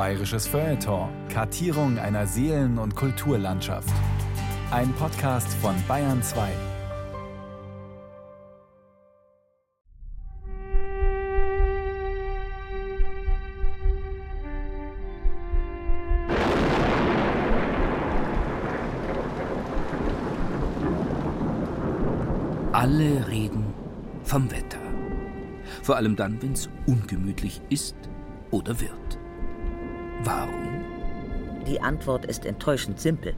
Bayerisches Feuilleton. Kartierung einer Seelen- und Kulturlandschaft. Ein Podcast von Bayern 2. Alle reden vom Wetter. Vor allem dann, wenn es ungemütlich ist oder wird. Warum? Die Antwort ist enttäuschend simpel.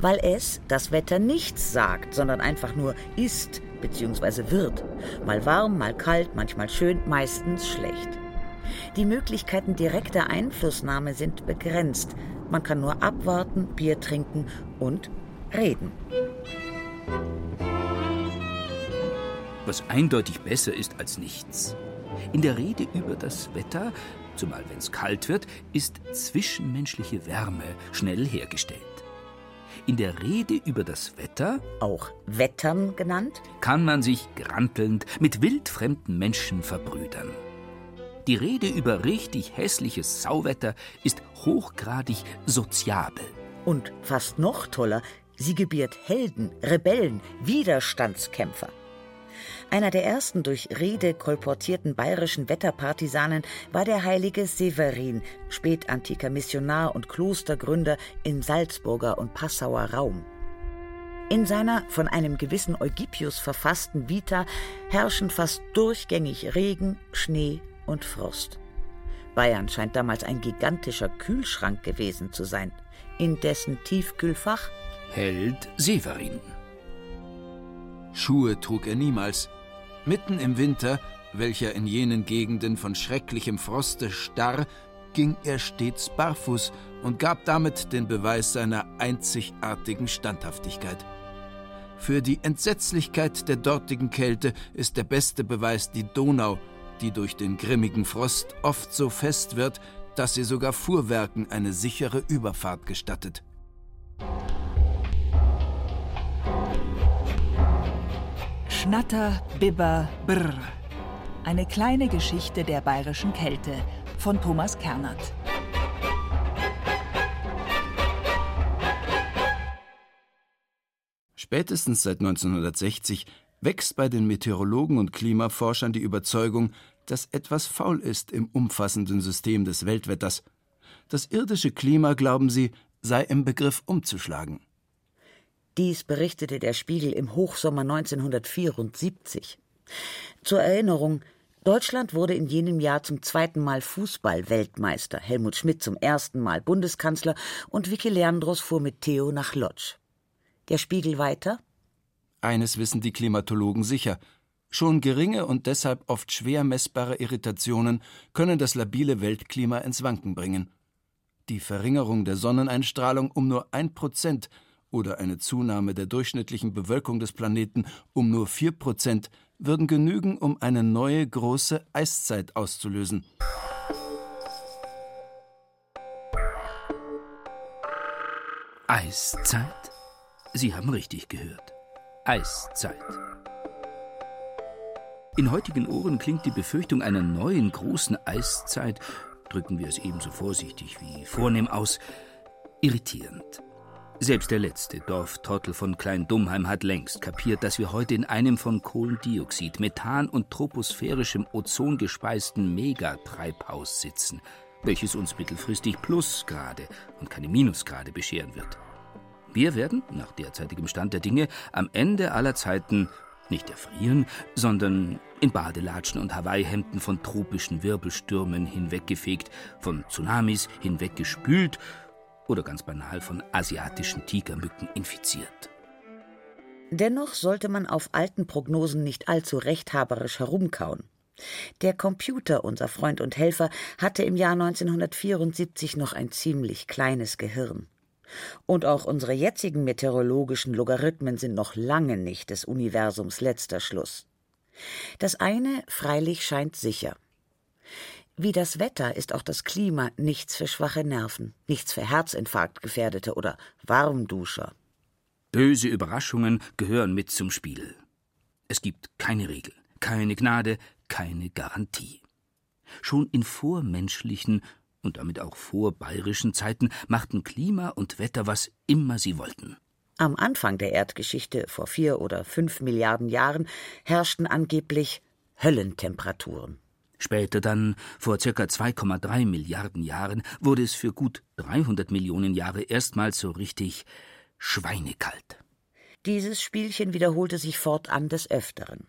Weil es, das Wetter, nichts sagt, sondern einfach nur ist bzw. wird. Mal warm, mal kalt, manchmal schön, meistens schlecht. Die Möglichkeiten direkter Einflussnahme sind begrenzt. Man kann nur abwarten, Bier trinken und reden. Was eindeutig besser ist als nichts. In der Rede über das Wetter, zumal wenn es kalt wird, ist zwischenmenschliche Wärme schnell hergestellt. In der Rede über das Wetter, Auch Wettern genannt? kann man sich grantelnd mit wildfremden Menschen verbrüdern. Die Rede über richtig hässliches Sauwetter ist hochgradig soziabel. Und fast noch toller, sie gebiert Helden, Rebellen, Widerstandskämpfer. Einer der ersten durch Rede kolportierten bayerischen Wetterpartisanen war der heilige Severin, spätantiker Missionar und Klostergründer im Salzburger und Passauer Raum. In seiner von einem gewissen Eugipius verfassten Vita herrschen fast durchgängig Regen, Schnee und Frost. Bayern scheint damals ein gigantischer Kühlschrank gewesen zu sein, in dessen Tiefkühlfach Held Severin. Schuhe trug er niemals. Mitten im Winter, welcher in jenen Gegenden von schrecklichem Froste starr, ging er stets barfuß und gab damit den Beweis seiner einzigartigen Standhaftigkeit. Für die Entsetzlichkeit der dortigen Kälte ist der beste Beweis die Donau, die durch den grimmigen Frost oft so fest wird, dass sie sogar Fuhrwerken eine sichere Überfahrt gestattet. Schnatter, Bibber, Brr. Eine kleine Geschichte der bayerischen Kälte von Thomas Kernert. Spätestens seit 1960 wächst bei den Meteorologen und Klimaforschern die Überzeugung, dass etwas faul ist im umfassenden System des Weltwetters. Das irdische Klima, glauben sie, sei im Begriff umzuschlagen. Dies berichtete der Spiegel im Hochsommer 1974. Zur Erinnerung, Deutschland wurde in jenem Jahr zum zweiten Mal Fußball-Weltmeister, Helmut Schmidt zum ersten Mal Bundeskanzler und Vicky Leandros fuhr mit Theo nach Lodz. Der Spiegel weiter? Eines wissen die Klimatologen sicher. Schon geringe und deshalb oft schwer messbare Irritationen können das labile Weltklima ins Wanken bringen. Die Verringerung der Sonneneinstrahlung um nur ein Prozent oder eine Zunahme der durchschnittlichen Bewölkung des Planeten um nur vier Prozent würden genügen, um eine neue große Eiszeit auszulösen. Eiszeit? Sie haben richtig gehört. Eiszeit. In heutigen Ohren klingt die Befürchtung einer neuen großen Eiszeit, drücken wir es ebenso vorsichtig wie vornehm aus, irritierend. Selbst der letzte Dorftrottel von Klein-Dummheim hat längst kapiert, dass wir heute in einem von Kohlendioxid, Methan und troposphärischem Ozon gespeisten Megatreibhaus sitzen, welches uns mittelfristig Plusgrade und keine Minusgrade bescheren wird. Wir werden, nach derzeitigem Stand der Dinge, am Ende aller Zeiten nicht erfrieren, sondern in Badelatschen und Hawaii-Hemden von tropischen Wirbelstürmen hinweggefegt, von Tsunamis hinweggespült oder ganz banal von asiatischen Tigermücken infiziert. Dennoch sollte man auf alten Prognosen nicht allzu rechthaberisch herumkauen. Der Computer, unser Freund und Helfer, hatte im Jahr 1974 noch ein ziemlich kleines Gehirn. Und auch unsere jetzigen meteorologischen Logarithmen sind noch lange nicht des Universums letzter Schluss. Das eine freilich scheint sicher. Wie das Wetter ist auch das Klima nichts für schwache Nerven, nichts für Herzinfarktgefährdete oder Warmduscher. Böse Überraschungen gehören mit zum Spiel. Es gibt keine Regel, keine Gnade, keine Garantie. Schon in vormenschlichen und damit auch vor bayerischen Zeiten machten Klima und Wetter, was immer sie wollten. Am Anfang der Erdgeschichte, vor vier oder fünf Milliarden Jahren, herrschten angeblich Höllentemperaturen. Später dann, vor circa 2,3 Milliarden Jahren, wurde es für gut 300 Millionen Jahre erstmals so richtig schweinekalt. Dieses Spielchen wiederholte sich fortan des Öfteren.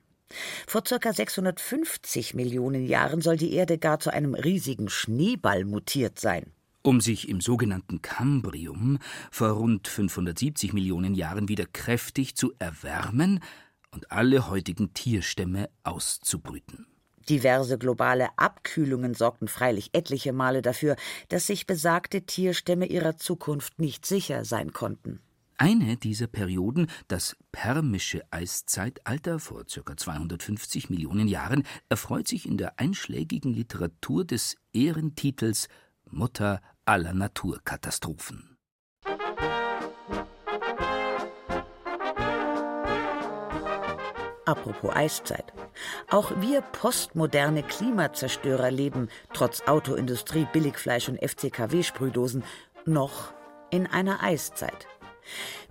Vor circa 650 Millionen Jahren soll die Erde gar zu einem riesigen Schneeball mutiert sein. Um sich im sogenannten Kambrium vor rund 570 Millionen Jahren wieder kräftig zu erwärmen und alle heutigen Tierstämme auszubrüten. Diverse globale Abkühlungen sorgten freilich etliche Male dafür, dass sich besagte Tierstämme ihrer Zukunft nicht sicher sein konnten. Eine dieser Perioden, das permische Eiszeitalter vor ca. 250 Millionen Jahren, erfreut sich in der einschlägigen Literatur des Ehrentitels Mutter aller Naturkatastrophen. Apropos Eiszeit. Auch wir postmoderne Klimazerstörer leben, trotz Autoindustrie, Billigfleisch und FCKW-Sprühdosen, noch in einer Eiszeit.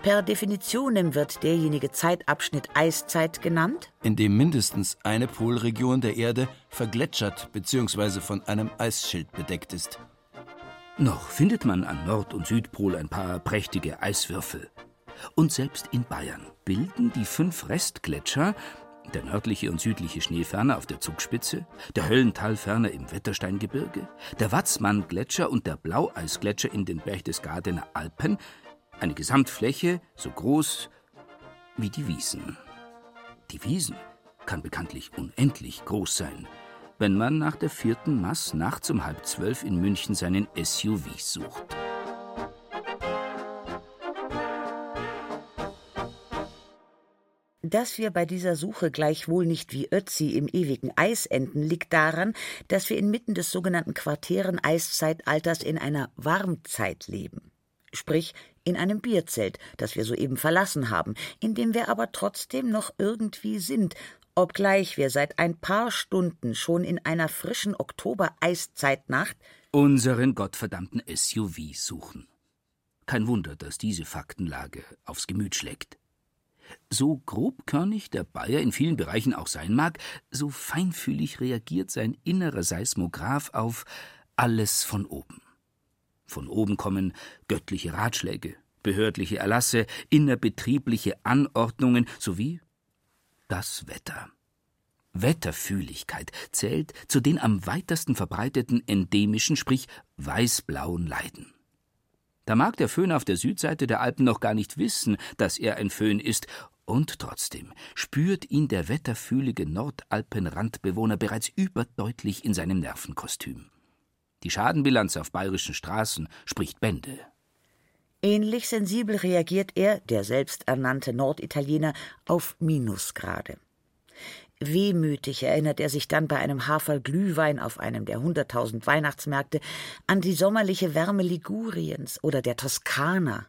Per Definition wird derjenige Zeitabschnitt Eiszeit genannt, in dem mindestens eine Polregion der Erde vergletschert bzw. von einem Eisschild bedeckt ist. Noch findet man an Nord- und Südpol ein paar prächtige Eiswürfel. Und selbst in Bayern bilden die fünf Restgletscher, der nördliche und südliche Schneeferner auf der Zugspitze, der Höllentalferner im Wettersteingebirge, der Watzmann-Gletscher und der Blaueisgletscher in den Berchtesgadener Alpen, eine Gesamtfläche so groß wie die Wiesen. Die Wiesen kann bekanntlich unendlich groß sein, wenn man nach der vierten Mass nachts um halb zwölf in München seinen SUV sucht. Dass wir bei dieser Suche gleichwohl nicht wie Ötzi im ewigen Eis enden, liegt daran, dass wir inmitten des sogenannten Quartären-Eiszeitalters in einer Warmzeit leben. Sprich, in einem Bierzelt, das wir soeben verlassen haben, in dem wir aber trotzdem noch irgendwie sind, obgleich wir seit ein paar Stunden schon in einer frischen Oktober-Eiszeitnacht unseren gottverdammten SUV suchen. Kein Wunder, dass diese Faktenlage aufs Gemüt schlägt. So grobkörnig der Bayer in vielen Bereichen auch sein mag, so feinfühlig reagiert sein innerer Seismograph auf alles von oben. Von oben kommen göttliche Ratschläge, behördliche Erlasse, innerbetriebliche Anordnungen sowie das Wetter. Wetterfühligkeit zählt zu den am weitesten verbreiteten endemischen, sprich weißblauen Leiden. Da mag der Föhn auf der Südseite der Alpen noch gar nicht wissen, dass er ein Föhn ist, und trotzdem spürt ihn der wetterfühlige Nordalpenrandbewohner bereits überdeutlich in seinem Nervenkostüm. Die Schadenbilanz auf bayerischen Straßen spricht Bände. Ähnlich sensibel reagiert er, der selbsternannte Norditaliener, auf Minusgrade. Wehmütig erinnert er sich dann bei einem Hafer Glühwein auf einem der hunderttausend Weihnachtsmärkte an die sommerliche Wärme Liguriens oder der Toskana.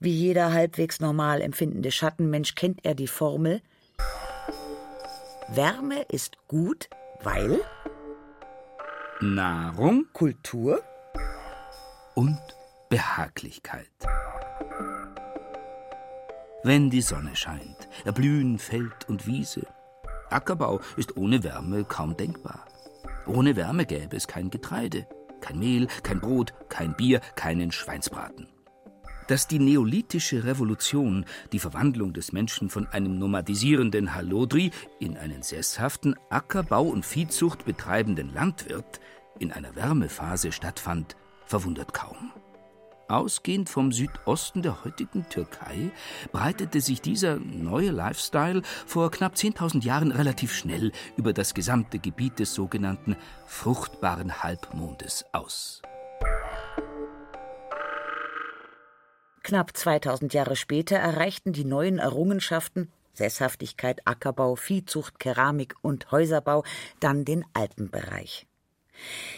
Wie jeder halbwegs normal empfindende Schattenmensch kennt er die Formel Wärme ist gut, weil Nahrung, Kultur und Behaglichkeit. Wenn die Sonne scheint, erblühen Feld und Wiese, Ackerbau ist ohne Wärme kaum denkbar. Ohne Wärme gäbe es kein Getreide, kein Mehl, kein Brot, kein Bier, keinen Schweinsbraten. Dass die neolithische Revolution die Verwandlung des Menschen von einem nomadisierenden Halodri in einen sesshaften Ackerbau und Viehzucht betreibenden Landwirt in einer Wärmephase stattfand, verwundert kaum. Ausgehend vom Südosten der heutigen Türkei breitete sich dieser neue Lifestyle vor knapp 10.000 Jahren relativ schnell über das gesamte Gebiet des sogenannten fruchtbaren Halbmondes aus. Knapp 2000 Jahre später erreichten die neuen Errungenschaften Sesshaftigkeit, Ackerbau, Viehzucht, Keramik und Häuserbau dann den Alpenbereich.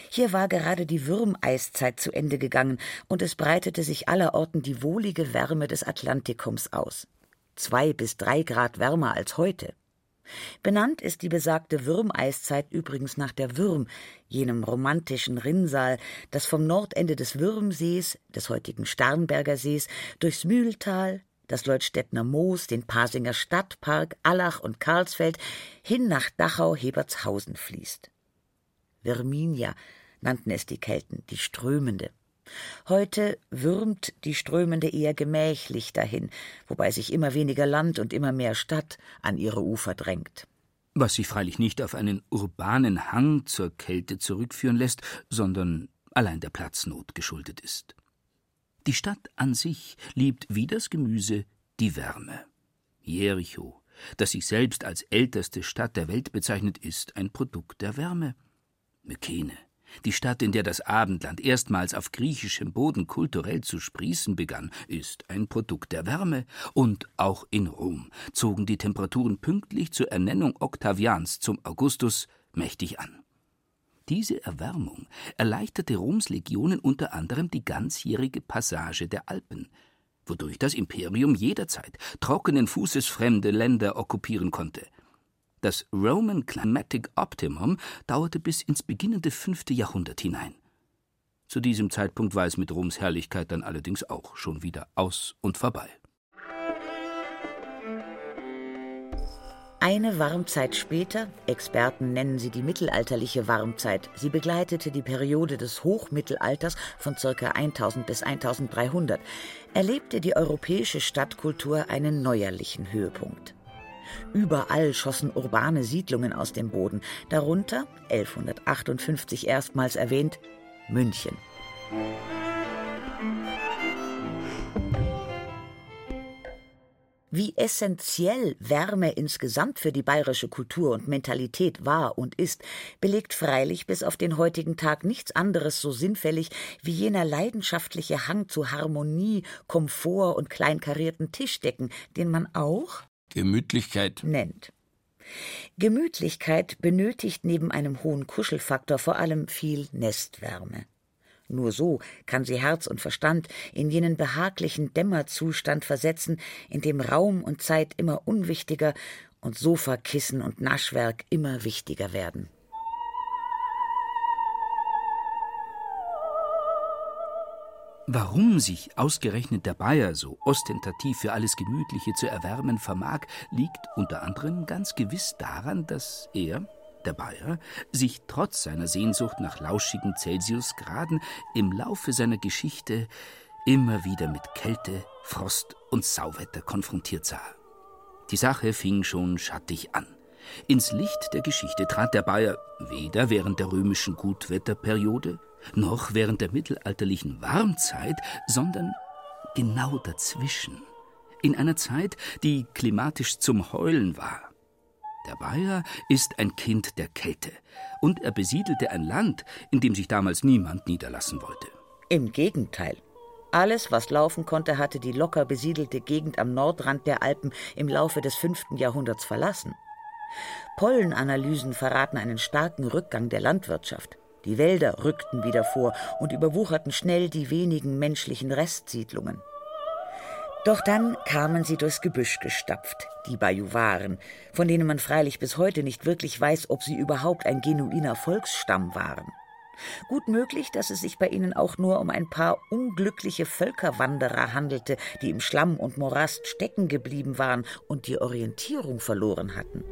Hier war gerade die Würmeiszeit zu Ende gegangen und es breitete sich allerorten die wohlige Wärme des Atlantikums aus. Zwei bis drei Grad wärmer als heute. Benannt ist die besagte Würmeiszeit übrigens nach der Würm, jenem romantischen Rinnsal, das vom Nordende des Würmsees, des heutigen Starnberger Sees, durchs Mühltal, das Leutstädtner Moos, den Pasinger Stadtpark, Allach und Karlsfeld hin nach Dachau-Hebertshausen fließt. Virminia nannten es die Kelten, die Strömende. Heute würmt die Strömende eher gemächlich dahin, wobei sich immer weniger Land und immer mehr Stadt an ihre Ufer drängt. Was sich freilich nicht auf einen urbanen Hang zur Kälte zurückführen lässt, sondern allein der Platznot geschuldet ist. Die Stadt an sich liebt wie das Gemüse die Wärme. Jericho, das sich selbst als älteste Stadt der Welt bezeichnet, ist ein Produkt der Wärme. Mykene, die Stadt, in der das Abendland erstmals auf griechischem Boden kulturell zu sprießen begann, ist ein Produkt der Wärme, und auch in Rom zogen die Temperaturen pünktlich zur Ernennung Octavians zum Augustus mächtig an. Diese Erwärmung erleichterte Roms Legionen unter anderem die ganzjährige Passage der Alpen, wodurch das Imperium jederzeit trockenen Fußes fremde Länder okkupieren konnte – das Roman Climatic Optimum dauerte bis ins beginnende fünfte Jahrhundert hinein. Zu diesem Zeitpunkt war es mit Roms Herrlichkeit dann allerdings auch schon wieder aus und vorbei. Eine Warmzeit später, Experten nennen sie die mittelalterliche Warmzeit, sie begleitete die Periode des Hochmittelalters von ca. 1000 bis 1300, erlebte die europäische Stadtkultur einen neuerlichen Höhepunkt. Überall schossen urbane Siedlungen aus dem Boden, darunter 1158 erstmals erwähnt München. Wie essentiell Wärme insgesamt für die bayerische Kultur und Mentalität war und ist, belegt freilich bis auf den heutigen Tag nichts anderes so sinnfällig wie jener leidenschaftliche Hang zu Harmonie, Komfort und kleinkarierten Tischdecken, den man auch Gemütlichkeit nennt. Gemütlichkeit benötigt neben einem hohen Kuschelfaktor vor allem viel Nestwärme. Nur so kann sie Herz und Verstand in jenen behaglichen Dämmerzustand versetzen, in dem Raum und Zeit immer unwichtiger und Sofakissen und Naschwerk immer wichtiger werden. Warum sich ausgerechnet der Bayer so ostentativ für alles Gemütliche zu erwärmen vermag, liegt unter anderem ganz gewiss daran, dass er, der Bayer, sich trotz seiner Sehnsucht nach lauschigen Celsiusgraden im Laufe seiner Geschichte immer wieder mit Kälte, Frost und Sauwetter konfrontiert sah. Die Sache fing schon schattig an. Ins Licht der Geschichte trat der Bayer weder während der römischen Gutwetterperiode noch während der mittelalterlichen Warmzeit, sondern genau dazwischen, in einer Zeit, die klimatisch zum Heulen war. Der Bayer ist ein Kind der Kälte, und er besiedelte ein Land, in dem sich damals niemand niederlassen wollte. Im Gegenteil. Alles, was laufen konnte, hatte die locker besiedelte Gegend am Nordrand der Alpen im Laufe des fünften Jahrhunderts verlassen. Pollenanalysen verraten einen starken Rückgang der Landwirtschaft. Die Wälder rückten wieder vor und überwucherten schnell die wenigen menschlichen Restsiedlungen. Doch dann kamen sie durchs Gebüsch gestapft, die Bajuwaren, von denen man freilich bis heute nicht wirklich weiß, ob sie überhaupt ein genuiner Volksstamm waren. Gut möglich, dass es sich bei ihnen auch nur um ein paar unglückliche Völkerwanderer handelte, die im Schlamm und Morast stecken geblieben waren und die Orientierung verloren hatten.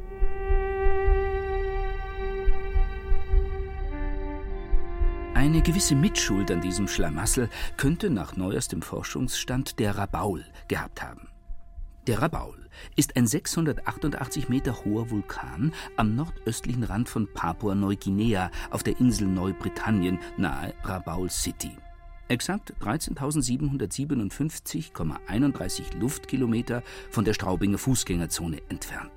Eine gewisse Mitschuld an diesem Schlamassel könnte nach neuestem Forschungsstand der Rabaul gehabt haben. Der Rabaul ist ein 688 Meter hoher Vulkan am nordöstlichen Rand von Papua-Neuguinea auf der Insel Neubritannien nahe Rabaul City. Exakt 13.757,31 Luftkilometer von der Straubinger Fußgängerzone entfernt.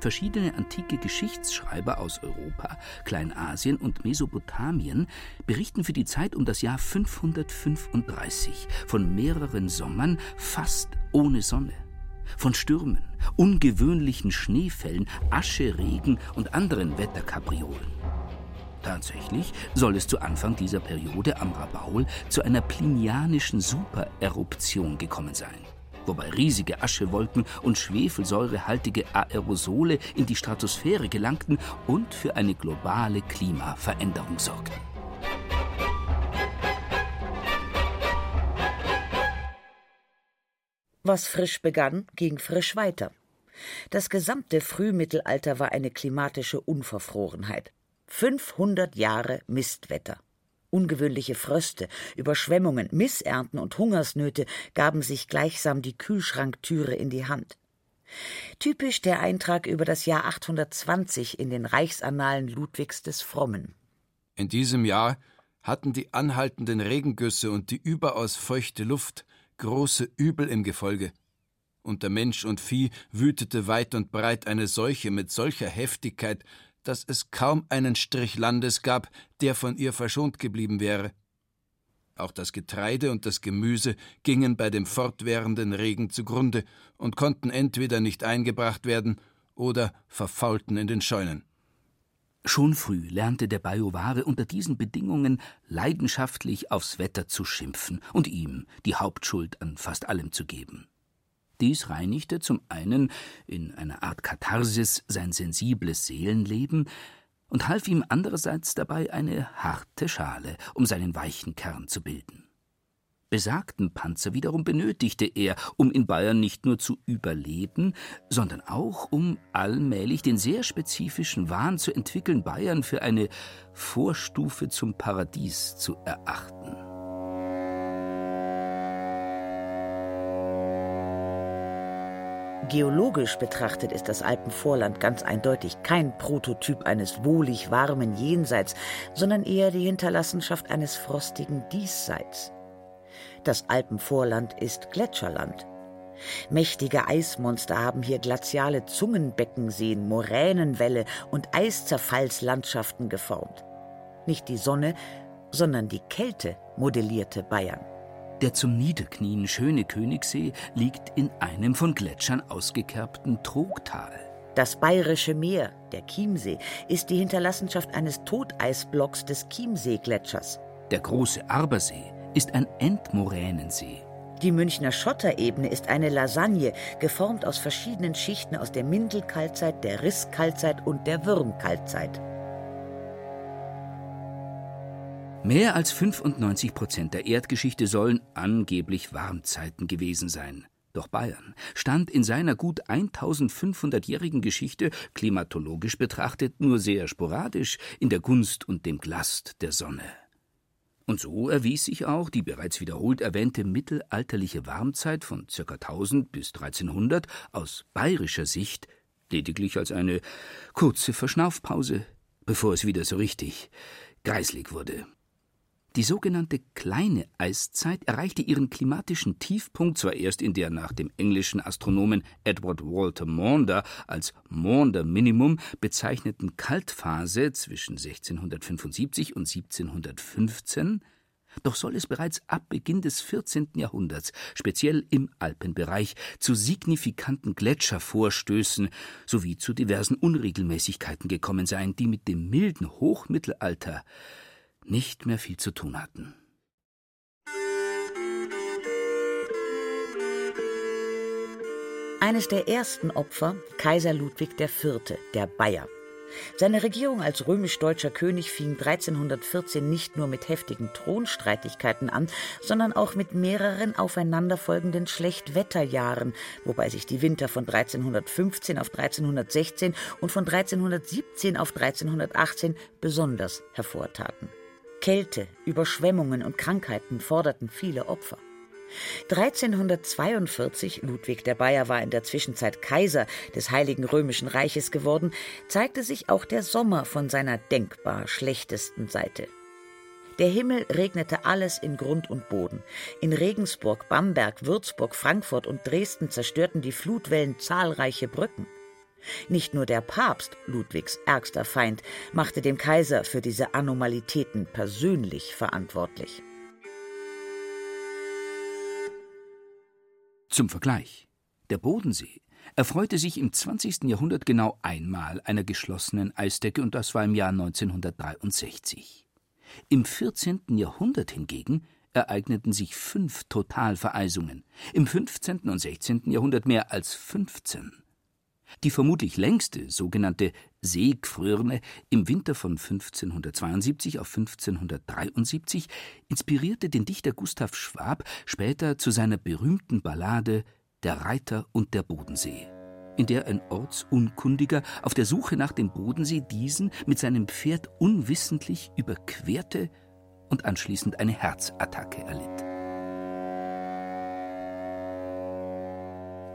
Verschiedene antike Geschichtsschreiber aus Europa, Kleinasien und Mesopotamien berichten für die Zeit um das Jahr 535 von mehreren Sommern fast ohne Sonne, von Stürmen, ungewöhnlichen Schneefällen, Ascheregen und anderen Wetterkapriolen. Tatsächlich soll es zu Anfang dieser Periode am Rabaul zu einer plinianischen Supereruption gekommen sein. Wobei riesige Aschewolken und schwefelsäurehaltige Aerosole in die Stratosphäre gelangten und für eine globale Klimaveränderung sorgten. Was frisch begann, ging frisch weiter. Das gesamte Frühmittelalter war eine klimatische Unverfrorenheit. 500 Jahre Mistwetter. Ungewöhnliche Fröste, Überschwemmungen, Missernten und Hungersnöte gaben sich gleichsam die Kühlschranktüre in die Hand. Typisch der Eintrag über das Jahr 820 in den Reichsannalen Ludwigs des Frommen. In diesem Jahr hatten die anhaltenden Regengüsse und die überaus feuchte Luft große Übel im Gefolge. Unter Mensch und Vieh wütete weit und breit eine Seuche mit solcher Heftigkeit, dass es kaum einen Strich Landes gab, der von ihr verschont geblieben wäre. Auch das Getreide und das Gemüse gingen bei dem fortwährenden Regen zugrunde und konnten entweder nicht eingebracht werden oder verfaulten in den Scheunen. Schon früh lernte der Bajuware unter diesen Bedingungen leidenschaftlich aufs Wetter zu schimpfen und ihm die Hauptschuld an fast allem zu geben. Dies reinigte zum einen in einer Art Katharsis sein sensibles Seelenleben und half ihm andererseits dabei eine harte Schale, um seinen weichen Kern zu bilden. Besagten Panzer wiederum benötigte er, um in Bayern nicht nur zu überleben, sondern auch, um allmählich den sehr spezifischen Wahn zu entwickeln, Bayern für eine Vorstufe zum Paradies zu erachten. Geologisch betrachtet ist das Alpenvorland ganz eindeutig kein Prototyp eines wohlig warmen Jenseits, sondern eher die Hinterlassenschaft eines frostigen Diesseits. Das Alpenvorland ist Gletscherland. Mächtige Eismonster haben hier glaziale Zungenbeckenseen, Moränenwälle und Eiszerfallslandschaften geformt. Nicht die Sonne, sondern die Kälte modellierte Bayern. Der zum Niederknien schöne Königssee liegt in einem von Gletschern ausgekerbten Trogtal. Das Bayerische Meer, der Chiemsee, ist die Hinterlassenschaft eines Toteisblocks des Chiemsee-Gletschers. Der große Arbersee ist ein Endmoränensee. Die Münchner Schotterebene ist eine Lasagne, geformt aus verschiedenen Schichten aus der Mindelkaltzeit, der Risskaltzeit und der Würmkaltzeit. Mehr als 95 Prozent der Erdgeschichte sollen angeblich Warmzeiten gewesen sein. Doch Bayern stand in seiner gut 1500-jährigen Geschichte klimatologisch betrachtet nur sehr sporadisch in der Gunst und dem Glast der Sonne. Und so erwies sich auch die bereits wiederholt erwähnte mittelalterliche Warmzeit von ca. 1000 bis 1300 aus bayerischer Sicht lediglich als eine kurze Verschnaufpause, bevor es wieder so richtig greislig wurde. Die sogenannte Kleine Eiszeit erreichte ihren klimatischen Tiefpunkt zwar erst in der nach dem englischen Astronomen Edward Walter Maunder als Maunder Minimum bezeichneten Kaltphase zwischen 1675 und 1715, doch soll es bereits ab Beginn des 14. Jahrhunderts, speziell im Alpenbereich, zu signifikanten Gletschervorstößen sowie zu diversen Unregelmäßigkeiten gekommen sein, die mit dem milden Hochmittelalter nicht mehr viel zu tun hatten. Eines der ersten Opfer Kaiser Ludwig IV., der Bayer. Seine Regierung als römisch-deutscher König fing 1314 nicht nur mit heftigen Thronstreitigkeiten an, sondern auch mit mehreren aufeinanderfolgenden Schlechtwetterjahren, wobei sich die Winter von 1315 auf 1316 und von 1317 auf 1318 besonders hervortaten. Kälte, Überschwemmungen und Krankheiten forderten viele Opfer. 1342, Ludwig der Bayer war in der Zwischenzeit Kaiser des Heiligen Römischen Reiches geworden, zeigte sich auch der Sommer von seiner denkbar schlechtesten Seite. Der Himmel regnete alles in Grund und Boden. In Regensburg, Bamberg, Würzburg, Frankfurt und Dresden zerstörten die Flutwellen zahlreiche Brücken. Nicht nur der Papst, Ludwigs ärgster Feind, machte den Kaiser für diese Anomalitäten persönlich verantwortlich. Zum Vergleich. Der Bodensee erfreute sich im 20. Jahrhundert genau einmal einer geschlossenen Eisdecke und das war im Jahr 1963. Im 14. Jahrhundert hingegen ereigneten sich fünf Totalvereisungen, im 15. und 16. Jahrhundert mehr als 15. Die vermutlich längste, sogenannte Seegfrörne im Winter von 1572 auf 1573 inspirierte den Dichter Gustav Schwab später zu seiner berühmten Ballade Der Reiter und der Bodensee, in der ein Ortsunkundiger auf der Suche nach dem Bodensee diesen mit seinem Pferd unwissentlich überquerte und anschließend eine Herzattacke erlitt.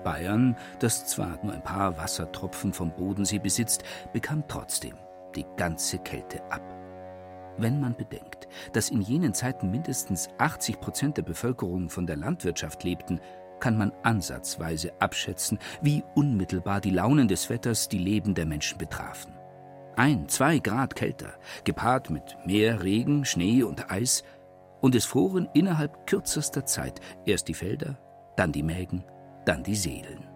Bayern, das zwar nur ein paar Wassertropfen vom Bodensee besitzt, bekam trotzdem die ganze Kälte ab. Wenn man bedenkt, dass in jenen Zeiten mindestens 80 Prozent der Bevölkerung von der Landwirtschaft lebten, kann man ansatzweise abschätzen, wie unmittelbar die Launen des Wetters die Leben der Menschen betrafen. Ein, zwei Grad kälter, gepaart mit mehr Regen, Schnee und Eis, und es froren innerhalb kürzester Zeit erst die Felder, dann die Mägen, dann die Seelen.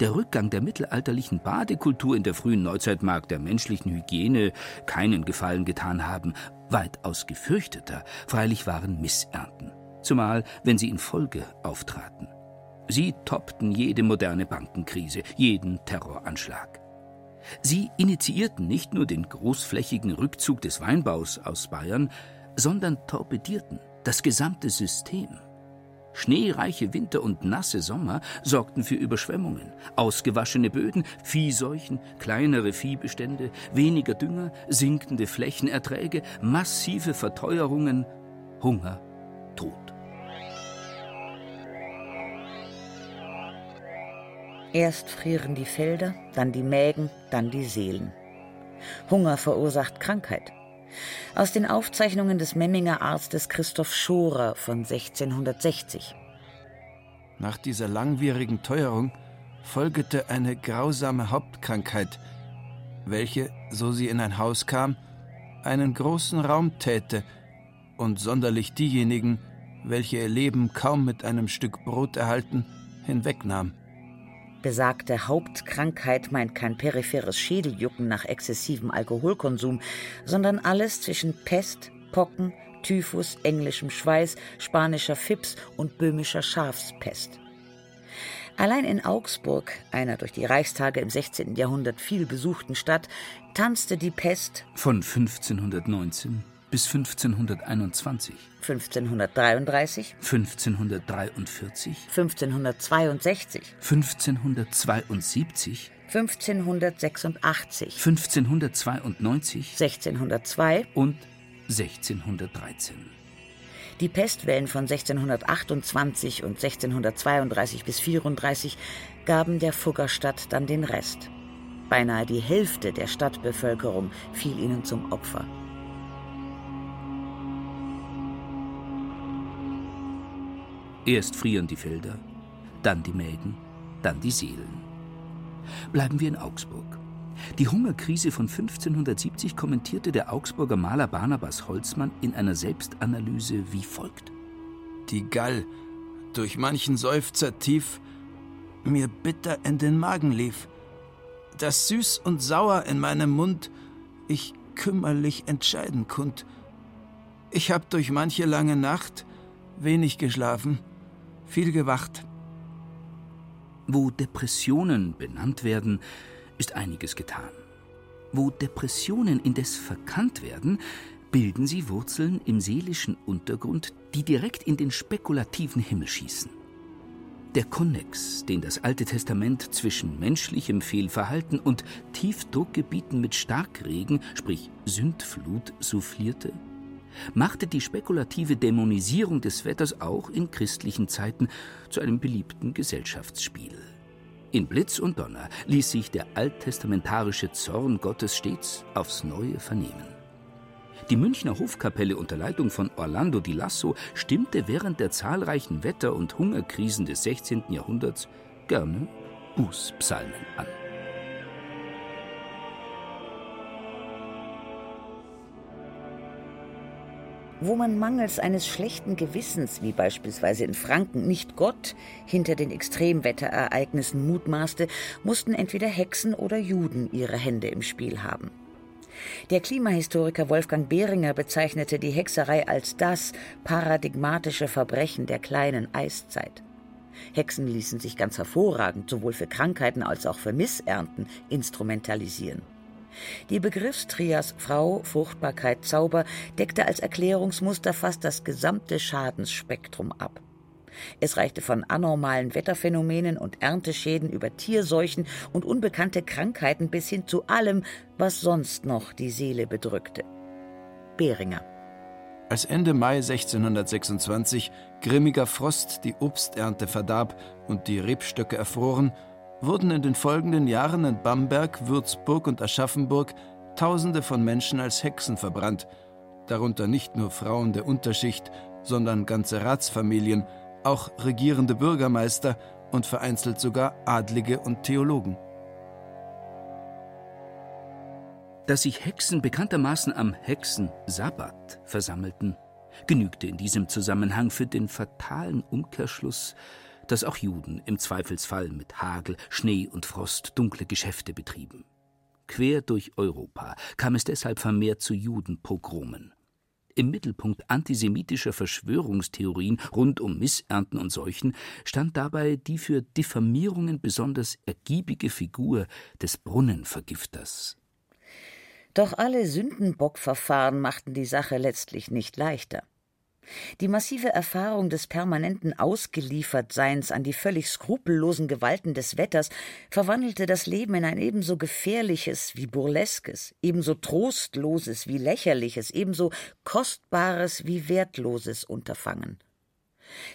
Der Rückgang der mittelalterlichen Badekultur in der frühen Neuzeit mag der menschlichen Hygiene keinen Gefallen getan haben. Weitaus gefürchteter freilich waren Missernten, zumal wenn sie in Folge auftraten. Sie toppten jede moderne Bankenkrise, jeden Terroranschlag. Sie initiierten nicht nur den großflächigen Rückzug des Weinbaus aus Bayern, sondern torpedierten das gesamte System. Schneereiche Winter und nasse Sommer sorgten für Überschwemmungen, ausgewaschene Böden, Viehseuchen, kleinere Viehbestände, weniger Dünger, sinkende Flächenerträge, massive Verteuerungen, Hunger, Tod. Erst frieren die Felder, dann die Mägen, dann die Seelen. Hunger verursacht Krankheit. Aus den Aufzeichnungen des Memminger Arztes Christoph Schorer von 1660. Nach dieser langwierigen Teuerung folgete eine grausame Hauptkrankheit, welche, so sie in ein Haus kam, einen großen Raum täte und sonderlich diejenigen, welche ihr Leben kaum mit einem Stück Brot erhalten, hinwegnahm. Besagte Hauptkrankheit meint kein peripheres Schädeljucken nach exzessivem Alkoholkonsum, sondern alles zwischen Pest, Pocken, Typhus, englischem Schweiß, spanischer Fips und böhmischer Schafspest. Allein in Augsburg, einer durch die Reichstage im 16. Jahrhundert viel besuchten Stadt, tanzte die Pest von 1519 bis 1521. 1533, 1543, 1562, 1572, 1586, 1592 1602 und 1613. Die Pestwellen von 1628 und 1632 bis 34 gaben der Fuggerstadt dann den Rest. Beinahe die Hälfte der Stadtbevölkerung fiel ihnen zum Opfer. Erst frieren die Felder, dann die Mägen, dann die Seelen. Bleiben wir in Augsburg. Die Hungerkrise von 1570 kommentierte der Augsburger Maler Barnabas Holzmann in einer Selbstanalyse wie folgt: Die Gall, durch manchen Seufzer tief, mir bitter in den Magen lief, das süß und sauer in meinem Mund ich kümmerlich entscheiden kund. Ich hab durch manche lange Nacht wenig geschlafen, viel gewacht. Wo Depressionen benannt werden, ist einiges getan. Wo Depressionen indes verkannt werden, bilden sie Wurzeln im seelischen Untergrund, die direkt in den spekulativen Himmel schießen. Der Konnex, den das Alte Testament zwischen menschlichem Fehlverhalten und Tiefdruckgebieten mit Starkregen, sprich Sündflut, soufflierte, machte die spekulative Dämonisierung des Wetters auch in christlichen Zeiten zu einem beliebten Gesellschaftsspiel. In Blitz und Donner ließ sich der alttestamentarische Zorn Gottes stets aufs Neue vernehmen. Die Münchner Hofkapelle unter Leitung von Orlando di Lasso stimmte während der zahlreichen Wetter- und Hungerkrisen des 16. Jahrhunderts gerne Bußpsalmen an. Wo man mangels eines schlechten Gewissens, wie beispielsweise in Franken, nicht Gott hinter den Extremwetterereignissen mutmaßte, mussten entweder Hexen oder Juden ihre Hände im Spiel haben. Der Klimahistoriker Wolfgang Behringer bezeichnete die Hexerei als das paradigmatische Verbrechen der kleinen Eiszeit. Hexen ließen sich ganz hervorragend sowohl für Krankheiten als auch für Missernten instrumentalisieren. Die Begriffstrias Frau, Fruchtbarkeit, Zauber deckte als Erklärungsmuster fast das gesamte Schadensspektrum ab. Es reichte von anormalen Wetterphänomenen und Ernteschäden über Tierseuchen und unbekannte Krankheiten bis hin zu allem, was sonst noch die Seele bedrückte. Behringer. Als Ende Mai 1626 grimmiger Frost die Obsternte verdarb und die Rebstöcke erfroren, wurden in den folgenden Jahren in Bamberg, Würzburg und Aschaffenburg Tausende von Menschen als Hexen verbrannt, darunter nicht nur Frauen der Unterschicht, sondern ganze Ratsfamilien, auch regierende Bürgermeister und vereinzelt sogar Adlige und Theologen. Dass sich Hexen bekanntermaßen am Hexensabbat versammelten, genügte in diesem Zusammenhang für den fatalen Umkehrschluss, dass auch Juden im Zweifelsfall mit Hagel, Schnee und Frost dunkle Geschäfte betrieben. Quer durch Europa kam es deshalb vermehrt zu Judenpogromen. Im Mittelpunkt antisemitischer Verschwörungstheorien rund um Missernten und Seuchen stand dabei die für Diffamierungen besonders ergiebige Figur des Brunnenvergifters. Doch alle Sündenbockverfahren machten die Sache letztlich nicht leichter. Die massive Erfahrung des permanenten Ausgeliefertseins an die völlig skrupellosen Gewalten des Wetters verwandelte das Leben in ein ebenso gefährliches wie burleskes, ebenso trostloses wie lächerliches, ebenso kostbares wie wertloses Unterfangen.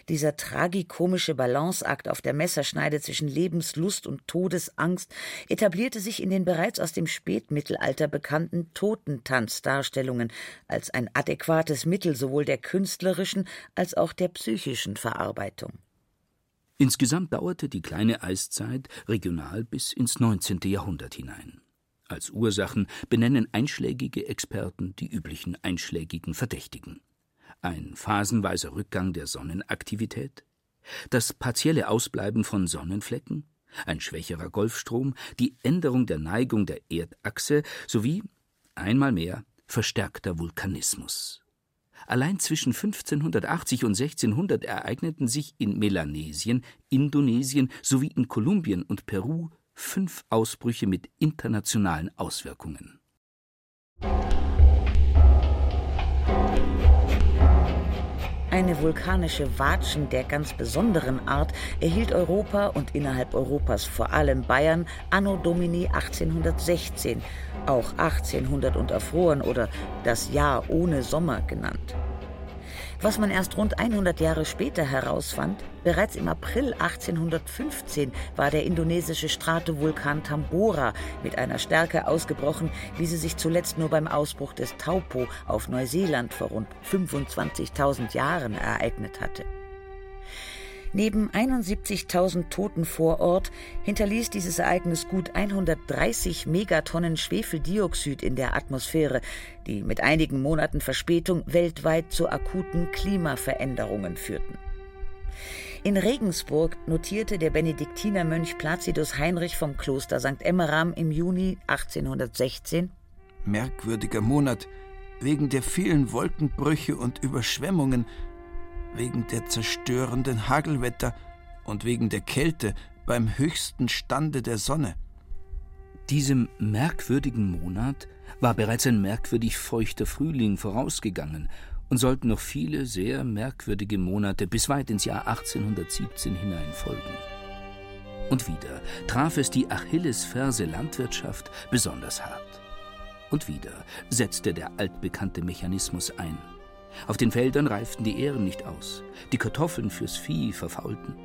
Dieser tragikomische Balanceakt auf der Messerschneide zwischen Lebenslust und Todesangst etablierte sich in den bereits aus dem Spätmittelalter bekannten Totentanzdarstellungen als ein adäquates Mittel sowohl der künstlerischen als auch der psychischen Verarbeitung. Insgesamt dauerte die kleine Eiszeit regional bis ins 19. Jahrhundert hinein. Als Ursachen benennen einschlägige Experten die üblichen einschlägigen Verdächtigen ein phasenweiser Rückgang der Sonnenaktivität, das partielle Ausbleiben von Sonnenflecken, ein schwächerer Golfstrom, die Änderung der Neigung der Erdachse sowie einmal mehr verstärkter Vulkanismus. Allein zwischen 1580 und 1600 ereigneten sich in Melanesien, Indonesien sowie in Kolumbien und Peru fünf Ausbrüche mit internationalen Auswirkungen. Eine vulkanische Watschen der ganz besonderen Art erhielt Europa und innerhalb Europas vor allem Bayern anno Domini 1816, auch 1800 und erfroren oder das Jahr ohne Sommer genannt. Was man erst rund 100 Jahre später herausfand, bereits im April 1815 war der indonesische Stratovulkan Tambora mit einer Stärke ausgebrochen, wie sie sich zuletzt nur beim Ausbruch des Taupo auf Neuseeland vor rund 25.000 Jahren ereignet hatte. Neben 71.000 Toten vor Ort hinterließ dieses Ereignis gut 130 Megatonnen Schwefeldioxid in der Atmosphäre, die mit einigen Monaten Verspätung weltweit zu akuten Klimaveränderungen führten. In Regensburg notierte der Benediktinermönch Placidus Heinrich vom Kloster St. Emmeram im Juni 1816 Merkwürdiger Monat, wegen der vielen Wolkenbrüche und Überschwemmungen wegen der zerstörenden Hagelwetter und wegen der Kälte beim höchsten Stande der Sonne. Diesem merkwürdigen Monat war bereits ein merkwürdig feuchter Frühling vorausgegangen und sollten noch viele sehr merkwürdige Monate bis weit ins Jahr 1817 hinein folgen. Und wieder traf es die Achillesferse Landwirtschaft besonders hart. Und wieder setzte der altbekannte Mechanismus ein. Auf den Feldern reiften die Ähren nicht aus. Die Kartoffeln fürs Vieh verfaulten.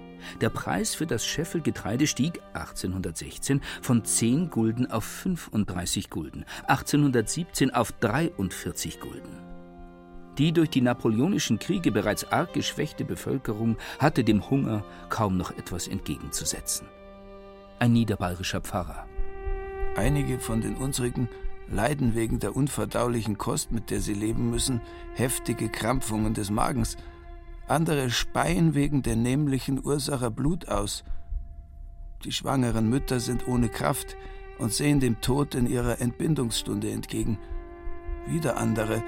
Der Preis für das Scheffelgetreide stieg 1816 von 10 Gulden auf 35 Gulden, 1817 auf 43 Gulden. Die durch die napoleonischen Kriege bereits arg geschwächte Bevölkerung hatte dem Hunger kaum noch etwas entgegenzusetzen. Ein niederbayerischer Pfarrer. Einige von den unsrigen leiden wegen der unverdaulichen Kost, mit der sie leben müssen, heftige Krampfungen des Magens. Andere speien wegen der nämlichen Ursache Blut aus. Die schwangeren Mütter sind ohne Kraft und sehen dem Tod in ihrer Entbindungsstunde entgegen. Wieder andere,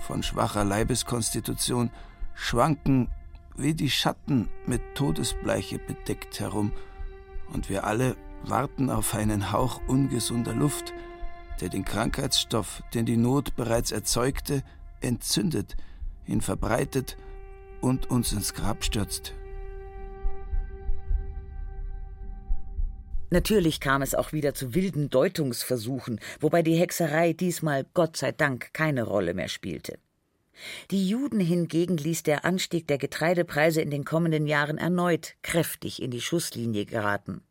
von schwacher Leibeskonstitution, schwanken wie die Schatten mit Todesbleiche bedeckt herum, und wir alle warten auf einen Hauch ungesunder Luft, der den Krankheitsstoff, den die Not bereits erzeugte, entzündet, ihn verbreitet und uns ins Grab stürzt. Natürlich kam es auch wieder zu wilden Deutungsversuchen, wobei die Hexerei diesmal Gott sei Dank keine Rolle mehr spielte. Die Juden hingegen ließ der Anstieg der Getreidepreise in den kommenden Jahren erneut kräftig in die Schusslinie geraten.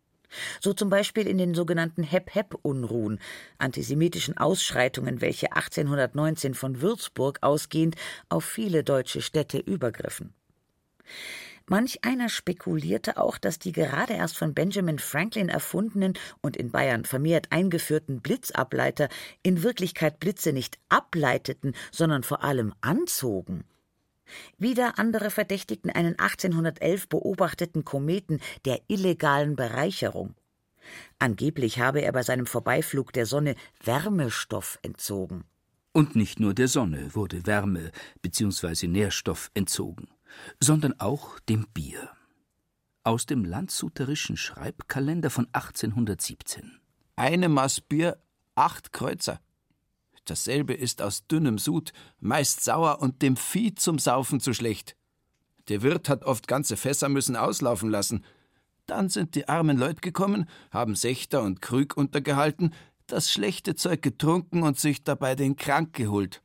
So zum Beispiel in den sogenannten Hep-Hep-Unruhen, antisemitischen Ausschreitungen, welche 1819 von Würzburg ausgehend auf viele deutsche Städte übergriffen. Manch einer spekulierte auch, dass die gerade erst von Benjamin Franklin erfundenen und in Bayern vermehrt eingeführten Blitzableiter in Wirklichkeit Blitze nicht ableiteten, sondern vor allem anzogen. Wieder andere verdächtigten einen 1811 beobachteten Kometen der illegalen Bereicherung. Angeblich habe er bei seinem Vorbeiflug der Sonne Wärmestoff entzogen. Und nicht nur der Sonne wurde Wärme bzw. Nährstoff entzogen sondern auch dem Bier. Aus dem Landshuterischen Schreibkalender von 1817. Eine Maß Bier, acht Kreuzer. Dasselbe ist aus dünnem Sud, meist sauer und dem Vieh zum Saufen zu schlecht. Der Wirt hat oft ganze Fässer müssen auslaufen lassen. Dann sind die armen Leute gekommen, haben Sächter und Krüg untergehalten, das schlechte Zeug getrunken und sich dabei den Krank geholt.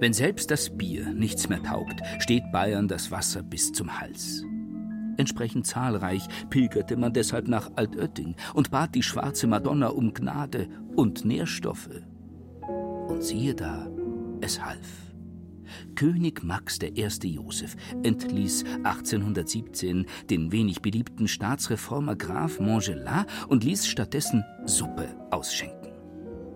Wenn selbst das Bier nichts mehr taugt, steht Bayern das Wasser bis zum Hals. Entsprechend zahlreich pilgerte man deshalb nach Altötting und bat die schwarze Madonna um Gnade und Nährstoffe. Und siehe da, es half. König Max I. Joseph entließ 1817 den wenig beliebten Staatsreformer Graf Montgelat und ließ stattdessen Suppe ausschenken.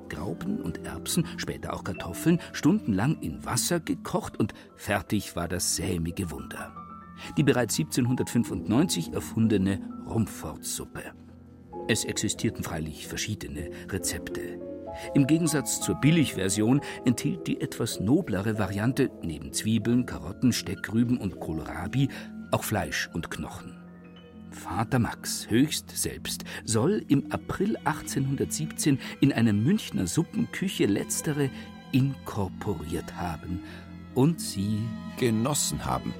Graupen und Erbsen, später auch Kartoffeln, stundenlang in Wasser gekocht und fertig war das sämige Wunder. Die bereits 1795 erfundene Rumfortsuppe. Es existierten freilich verschiedene Rezepte. Im Gegensatz zur Billigversion enthielt die etwas noblere Variante neben Zwiebeln, Karotten, Steckrüben und Kohlrabi auch Fleisch und Knochen. Vater Max, höchst selbst, soll im April 1817 in einer Münchner Suppenküche letztere inkorporiert haben und sie genossen haben.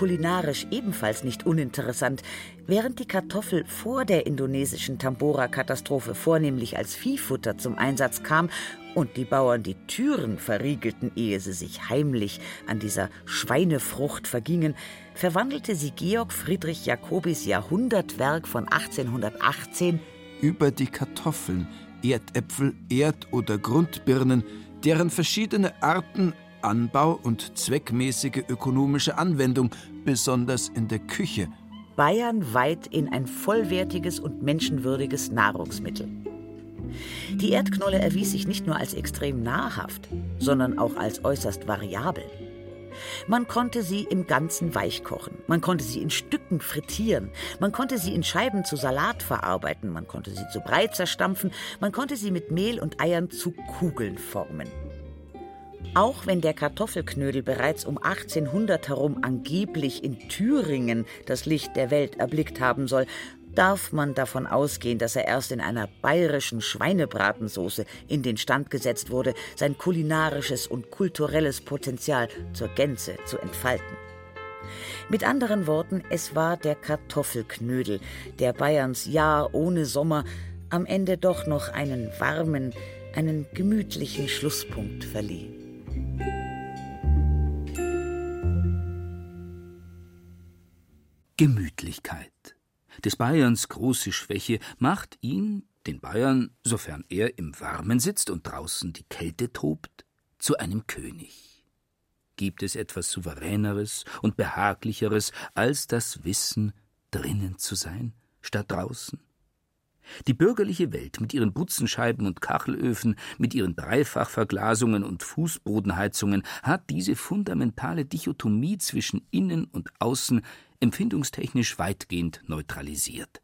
Kulinarisch ebenfalls nicht uninteressant. Während die Kartoffel vor der indonesischen Tambora-Katastrophe vornehmlich als Viehfutter zum Einsatz kam und die Bauern die Türen verriegelten, ehe sie sich heimlich an dieser Schweinefrucht vergingen, verwandelte sie Georg Friedrich Jacobis Jahrhundertwerk von 1818 über die Kartoffeln, Erdäpfel, Erd- oder Grundbirnen, deren verschiedene Arten Anbau und zweckmäßige ökonomische Anwendung, besonders in der Küche. Bayern weit in ein vollwertiges und menschenwürdiges Nahrungsmittel. Die Erdknolle erwies sich nicht nur als extrem nahrhaft, sondern auch als äußerst variabel. Man konnte sie im Ganzen weich kochen, man konnte sie in Stücken frittieren, man konnte sie in Scheiben zu Salat verarbeiten, man konnte sie zu Brei zerstampfen, man konnte sie mit Mehl und Eiern zu Kugeln formen. Auch wenn der Kartoffelknödel bereits um 1800 herum angeblich in Thüringen das Licht der Welt erblickt haben soll, darf man davon ausgehen, dass er erst in einer bayerischen Schweinebratensoße in den Stand gesetzt wurde, sein kulinarisches und kulturelles Potenzial zur Gänze zu entfalten. Mit anderen Worten, es war der Kartoffelknödel, der Bayerns Jahr ohne Sommer am Ende doch noch einen warmen, einen gemütlichen Schlusspunkt verlieh. Gemütlichkeit. Des Bayerns große Schwäche macht ihn, den Bayern, sofern er im Warmen sitzt und draußen die Kälte tobt, zu einem König. Gibt es etwas Souveräneres und Behaglicheres, als das Wissen, drinnen zu sein, statt draußen? Die bürgerliche Welt mit ihren Butzenscheiben und Kachelöfen, mit ihren Dreifachverglasungen und Fußbodenheizungen hat diese fundamentale Dichotomie zwischen Innen und Außen empfindungstechnisch weitgehend neutralisiert.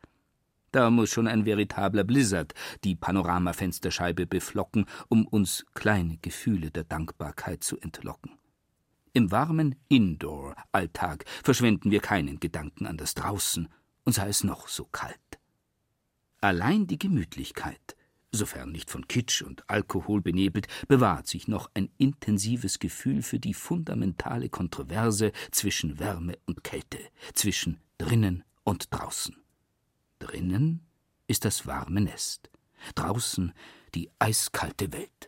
Da muss schon ein veritabler Blizzard die Panoramafensterscheibe beflocken, um uns kleine Gefühle der Dankbarkeit zu entlocken. Im warmen Indoor-Alltag verschwenden wir keinen Gedanken an das Draußen, und sei es noch so kalt. Allein die Gemütlichkeit, sofern nicht von Kitsch und Alkohol benebelt, bewahrt sich noch ein intensives Gefühl für die fundamentale Kontroverse zwischen Wärme und Kälte, zwischen drinnen und draußen. Drinnen ist das warme Nest, draußen die eiskalte Welt.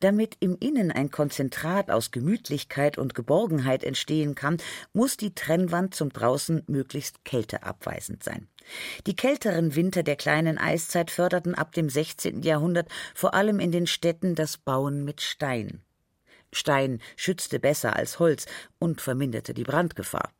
Damit im Innen ein Konzentrat aus Gemütlichkeit und Geborgenheit entstehen kann, muss die Trennwand zum Draußen möglichst kälteabweisend sein. Die kälteren Winter der kleinen Eiszeit förderten ab dem 16. Jahrhundert vor allem in den Städten das Bauen mit Stein. Stein schützte besser als Holz und verminderte die Brandgefahr.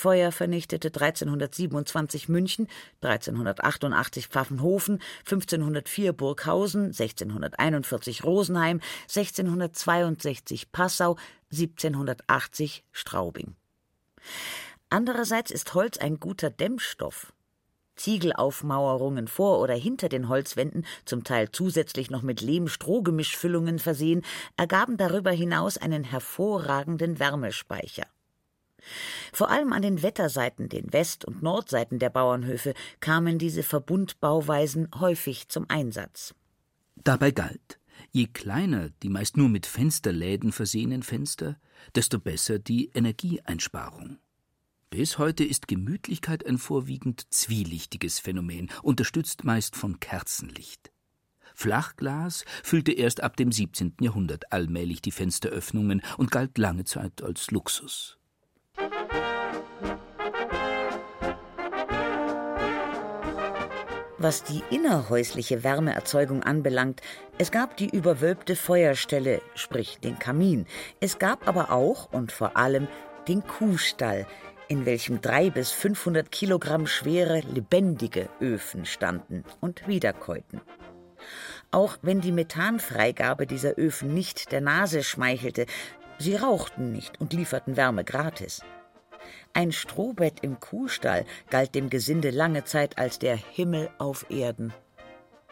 Feuer vernichtete 1327 München, 1388 Pfaffenhofen, 1504 Burghausen, 1641 Rosenheim, 1662 Passau, 1780 Straubing. Andererseits ist Holz ein guter Dämmstoff. Ziegelaufmauerungen vor oder hinter den Holzwänden, zum Teil zusätzlich noch mit Lehm-Strohgemischfüllungen versehen, ergaben darüber hinaus einen hervorragenden Wärmespeicher. Vor allem an den Wetterseiten, den West- und Nordseiten der Bauernhöfe, kamen diese Verbundbauweisen häufig zum Einsatz. Dabei galt, je kleiner die meist nur mit Fensterläden versehenen Fenster, desto besser die Energieeinsparung. Bis heute ist Gemütlichkeit ein vorwiegend zwielichtiges Phänomen, unterstützt meist von Kerzenlicht. Flachglas füllte erst ab dem 17. Jahrhundert allmählich die Fensteröffnungen und galt lange Zeit als Luxus. Was die innerhäusliche Wärmeerzeugung anbelangt, es gab die überwölbte Feuerstelle, sprich den Kamin. Es gab aber auch und vor allem den Kuhstall, in welchem drei bis 500 Kilogramm schwere, lebendige Öfen standen und wiederkäuten. Auch wenn die Methanfreigabe dieser Öfen nicht der Nase schmeichelte, sie rauchten nicht und lieferten Wärme gratis. Ein Strohbett im Kuhstall galt dem Gesinde lange Zeit als der Himmel auf Erden.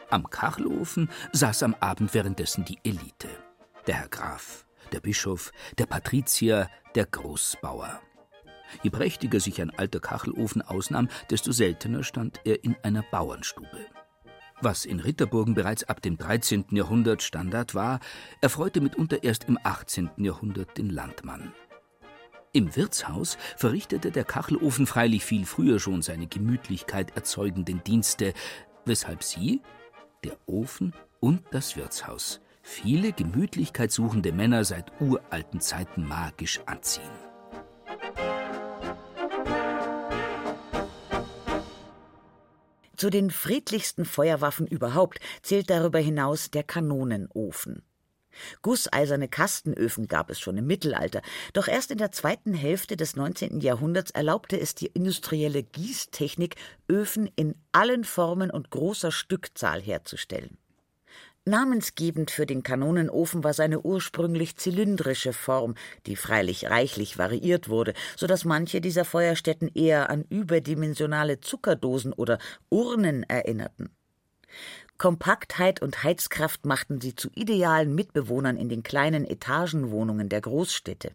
Am Kachelofen saß am Abend währenddessen die Elite. Der Herr Graf, der Bischof, der Patrizier, der Großbauer. Je prächtiger sich ein alter Kachelofen ausnahm, desto seltener stand er in einer Bauernstube. Was in Ritterburgen bereits ab dem 13. Jahrhundert Standard war, erfreute mitunter erst im 18. Jahrhundert den Landmann. Im Wirtshaus verrichtete der Kachelofen freilich viel früher schon seine Gemütlichkeit erzeugenden Dienste, weshalb sie, der Ofen und das Wirtshaus, viele Gemütlichkeit suchende Männer seit uralten Zeiten magisch anziehen. Zu den friedlichsten Feuerwaffen überhaupt zählt darüber hinaus der Kanonenofen. Gusseiserne Kastenöfen gab es schon im Mittelalter, doch erst in der zweiten Hälfte des 19. Jahrhunderts erlaubte es die industrielle Gießtechnik, Öfen in allen Formen und großer Stückzahl herzustellen. Namensgebend für den Kanonenofen war seine ursprünglich zylindrische Form, die freilich reichlich variiert wurde, so dass manche dieser Feuerstätten eher an überdimensionale Zuckerdosen oder Urnen erinnerten. Kompaktheit und Heizkraft machten sie zu idealen Mitbewohnern in den kleinen Etagenwohnungen der Großstädte.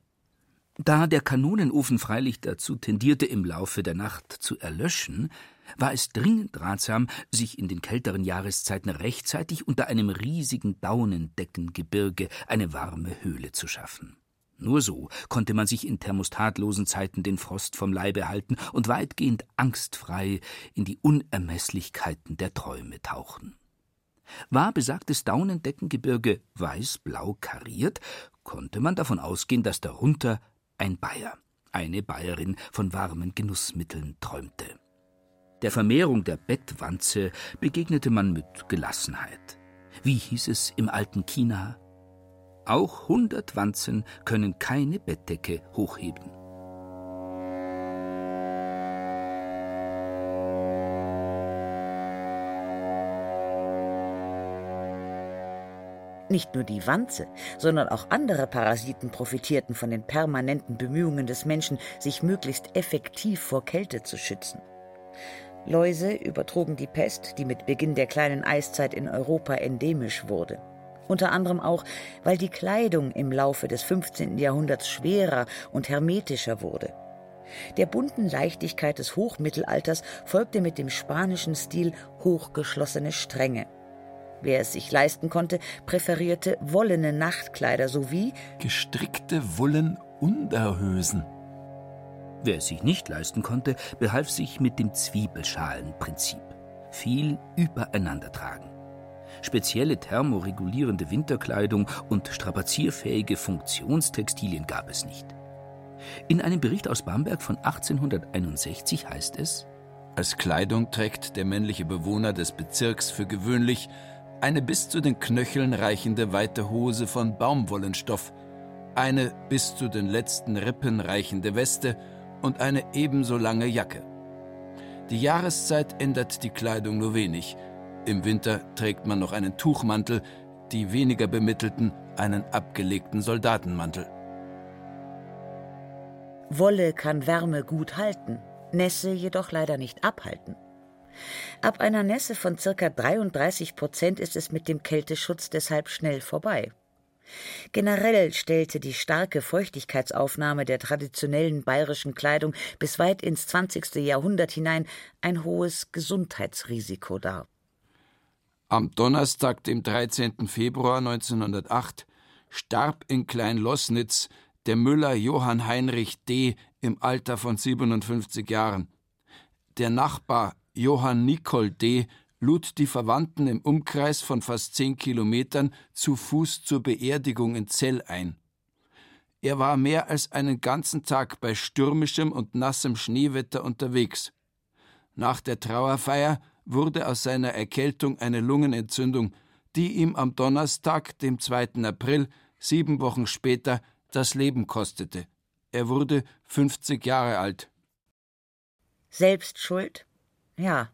Da der Kanonenofen freilich dazu tendierte, im Laufe der Nacht zu erlöschen, war es dringend ratsam, sich in den kälteren Jahreszeiten rechtzeitig unter einem riesigen Daunendeckengebirge eine warme Höhle zu schaffen. Nur so konnte man sich in thermostatlosen Zeiten den Frost vom Leibe halten und weitgehend angstfrei in die Unermeßlichkeiten der Träume tauchen. War besagtes Daunendeckengebirge weiß-blau kariert, konnte man davon ausgehen, dass darunter ein Bayer, eine Bayerin von warmen Genussmitteln träumte. Der Vermehrung der Bettwanze begegnete man mit Gelassenheit. Wie hieß es im alten China? Auch hundert Wanzen können keine Bettdecke hochheben. Nicht nur die Wanze, sondern auch andere Parasiten profitierten von den permanenten Bemühungen des Menschen, sich möglichst effektiv vor Kälte zu schützen. Läuse übertrugen die Pest, die mit Beginn der kleinen Eiszeit in Europa endemisch wurde. Unter anderem auch, weil die Kleidung im Laufe des 15. Jahrhunderts schwerer und hermetischer wurde. Der bunten Leichtigkeit des Hochmittelalters folgte mit dem spanischen Stil hochgeschlossene Strenge. Wer es sich leisten konnte, präferierte wollene Nachtkleider sowie gestrickte Wullen Unterhösen. Wer es sich nicht leisten konnte, behalf sich mit dem Zwiebelschalenprinzip. Viel übereinander tragen. Spezielle thermoregulierende Winterkleidung und strapazierfähige Funktionstextilien gab es nicht. In einem Bericht aus Bamberg von 1861 heißt es: Als Kleidung trägt der männliche Bewohner des Bezirks für gewöhnlich eine bis zu den Knöcheln reichende weite Hose von Baumwollenstoff, eine bis zu den letzten Rippen reichende Weste und eine ebenso lange Jacke. Die Jahreszeit ändert die Kleidung nur wenig. Im Winter trägt man noch einen Tuchmantel, die weniger Bemittelten einen abgelegten Soldatenmantel. Wolle kann Wärme gut halten, Nässe jedoch leider nicht abhalten. Ab einer Nässe von ca. 33 Prozent ist es mit dem Kälteschutz deshalb schnell vorbei. Generell stellte die starke Feuchtigkeitsaufnahme der traditionellen bayerischen Kleidung bis weit ins 20. Jahrhundert hinein ein hohes Gesundheitsrisiko dar. Am Donnerstag, dem 13. Februar 1908, starb in Kleinlossnitz der Müller Johann Heinrich D. im Alter von 57 Jahren. Der Nachbar Johann Nicol D. lud die Verwandten im Umkreis von fast zehn Kilometern zu Fuß zur Beerdigung in Zell ein. Er war mehr als einen ganzen Tag bei stürmischem und nassem Schneewetter unterwegs. Nach der Trauerfeier wurde aus seiner Erkältung eine Lungenentzündung, die ihm am Donnerstag, dem 2. April, sieben Wochen später, das Leben kostete. Er wurde 50 Jahre alt. Selbst schuld? Ja,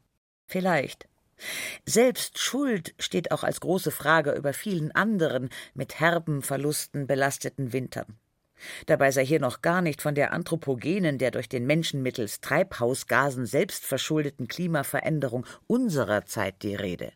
vielleicht. Selbst Schuld steht auch als große Frage über vielen anderen mit herben Verlusten belasteten Wintern. Dabei sei hier noch gar nicht von der anthropogenen, der durch den Menschen mittels Treibhausgasen selbst verschuldeten Klimaveränderung unserer Zeit die Rede.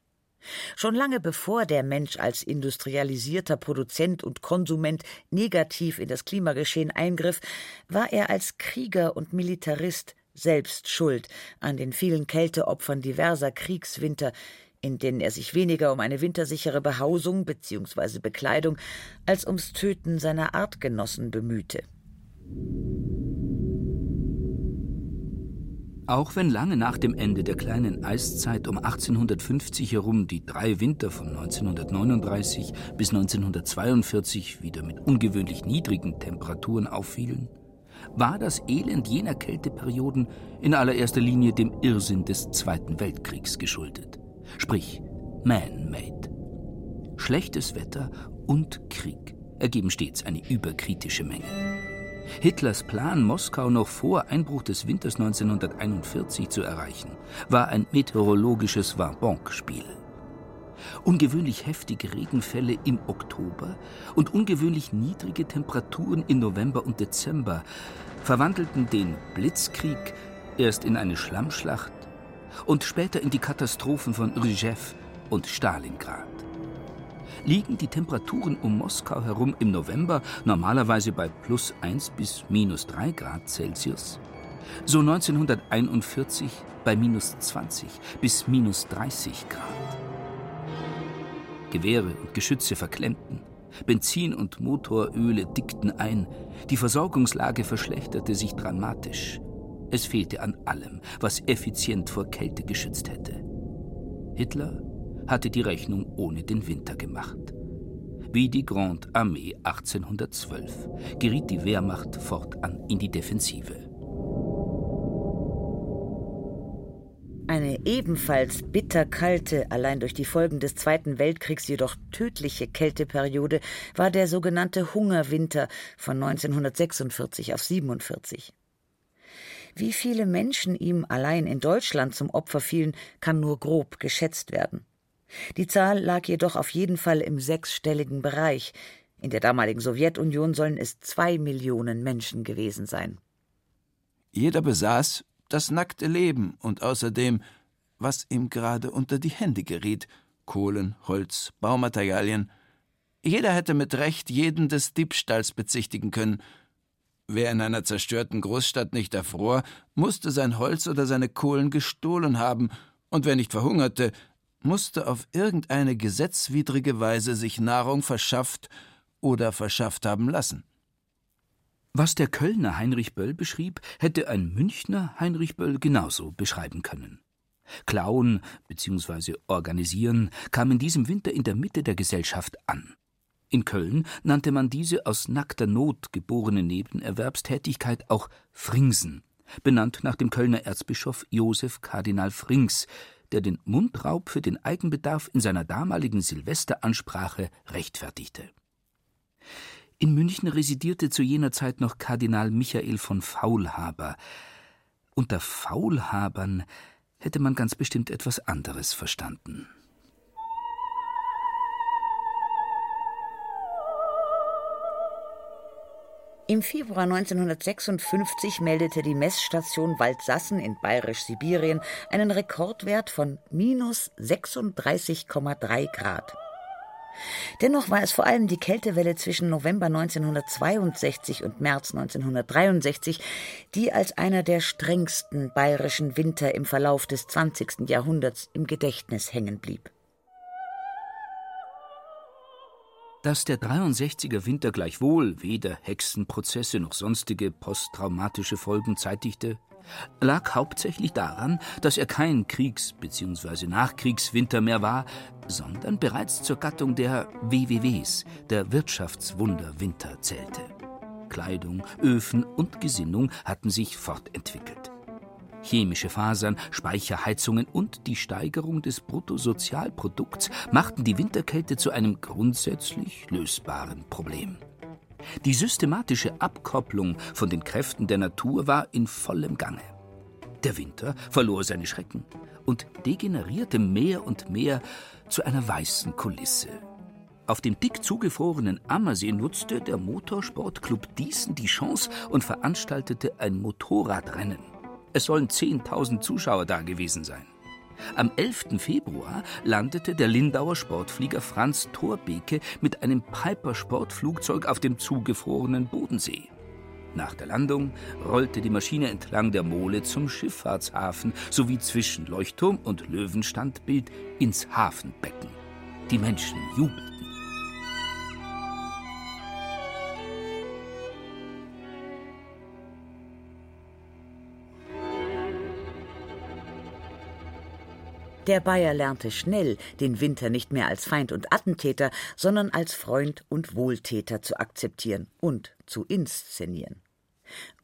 Schon lange bevor der Mensch als industrialisierter Produzent und Konsument negativ in das Klimageschehen eingriff, war er als Krieger und Militarist selbst schuld an den vielen Kälteopfern diverser Kriegswinter, in denen er sich weniger um eine wintersichere Behausung bzw. Bekleidung als ums Töten seiner Artgenossen bemühte. Auch wenn lange nach dem Ende der kleinen Eiszeit um 1850 herum die drei Winter von 1939 bis 1942 wieder mit ungewöhnlich niedrigen Temperaturen auffielen, war das Elend jener Kälteperioden in allererster Linie dem Irrsinn des Zweiten Weltkriegs geschuldet. Sprich, man-made. Schlechtes Wetter und Krieg ergeben stets eine überkritische Menge. Hitlers Plan, Moskau noch vor Einbruch des Winters 1941 zu erreichen, war ein meteorologisches Wabonk-Spiel. Ungewöhnlich heftige Regenfälle im Oktober und ungewöhnlich niedrige Temperaturen im November und Dezember verwandelten den Blitzkrieg erst in eine Schlammschlacht und später in die Katastrophen von Rjew und Stalingrad. Liegen die Temperaturen um Moskau herum im November normalerweise bei plus 1 bis minus 3 Grad Celsius, so 1941 bei minus 20 bis minus 30 Grad. Gewehre und Geschütze verklemmten, Benzin und Motoröle dickten ein, die Versorgungslage verschlechterte sich dramatisch. Es fehlte an allem, was effizient vor Kälte geschützt hätte. Hitler hatte die Rechnung ohne den Winter gemacht. Wie die Grande Armee 1812 geriet die Wehrmacht fortan in die Defensive. Eine ebenfalls bitterkalte, allein durch die Folgen des Zweiten Weltkriegs jedoch tödliche Kälteperiode war der sogenannte Hungerwinter von 1946 auf 47. Wie viele Menschen ihm allein in Deutschland zum Opfer fielen, kann nur grob geschätzt werden. Die Zahl lag jedoch auf jeden Fall im sechsstelligen Bereich. In der damaligen Sowjetunion sollen es zwei Millionen Menschen gewesen sein. Jeder besaß das nackte Leben und außerdem, was ihm gerade unter die Hände geriet: Kohlen, Holz, Baumaterialien. Jeder hätte mit Recht jeden des Diebstahls bezichtigen können. Wer in einer zerstörten Großstadt nicht erfror, musste sein Holz oder seine Kohlen gestohlen haben, und wer nicht verhungerte, musste auf irgendeine gesetzwidrige Weise sich Nahrung verschafft oder verschafft haben lassen. Was der Kölner Heinrich Böll beschrieb, hätte ein Münchner Heinrich Böll genauso beschreiben können. Klauen bzw. organisieren kam in diesem Winter in der Mitte der Gesellschaft an. In Köln nannte man diese aus nackter Not geborene Nebenerwerbstätigkeit auch Fringsen, benannt nach dem Kölner Erzbischof Josef Kardinal Frings, der den Mundraub für den Eigenbedarf in seiner damaligen Silvesteransprache rechtfertigte. In München residierte zu jener Zeit noch Kardinal Michael von Faulhaber. Unter Faulhabern hätte man ganz bestimmt etwas anderes verstanden. Im Februar 1956 meldete die Messstation Waldsassen in Bayerisch-Sibirien einen Rekordwert von minus 36,3 Grad. Dennoch war es vor allem die Kältewelle zwischen November 1962 und März 1963, die als einer der strengsten bayerischen Winter im Verlauf des 20. Jahrhunderts im Gedächtnis hängen blieb. Dass der 63er Winter gleichwohl weder Hexenprozesse noch sonstige posttraumatische Folgen zeitigte, lag hauptsächlich daran, dass er kein Kriegs- bzw. Nachkriegswinter mehr war, sondern bereits zur Gattung der WWWs, der Wirtschaftswunderwinter, zählte. Kleidung, Öfen und Gesinnung hatten sich fortentwickelt chemische Fasern, Speicherheizungen und die Steigerung des Bruttosozialprodukts machten die Winterkälte zu einem grundsätzlich lösbaren Problem. Die systematische Abkopplung von den Kräften der Natur war in vollem Gange. Der Winter verlor seine Schrecken und degenerierte mehr und mehr zu einer weißen Kulisse. Auf dem dick zugefrorenen Ammersee nutzte der Motorsportclub Diesen die Chance und veranstaltete ein Motorradrennen. Es sollen 10.000 Zuschauer da gewesen sein. Am 11. Februar landete der Lindauer Sportflieger Franz Thorbeke mit einem Piper-Sportflugzeug auf dem zugefrorenen Bodensee. Nach der Landung rollte die Maschine entlang der Mole zum Schifffahrtshafen sowie zwischen Leuchtturm und Löwenstandbild ins Hafenbecken. Die Menschen jubelten. Der Bayer lernte schnell, den Winter nicht mehr als Feind und Attentäter, sondern als Freund und Wohltäter zu akzeptieren und zu inszenieren.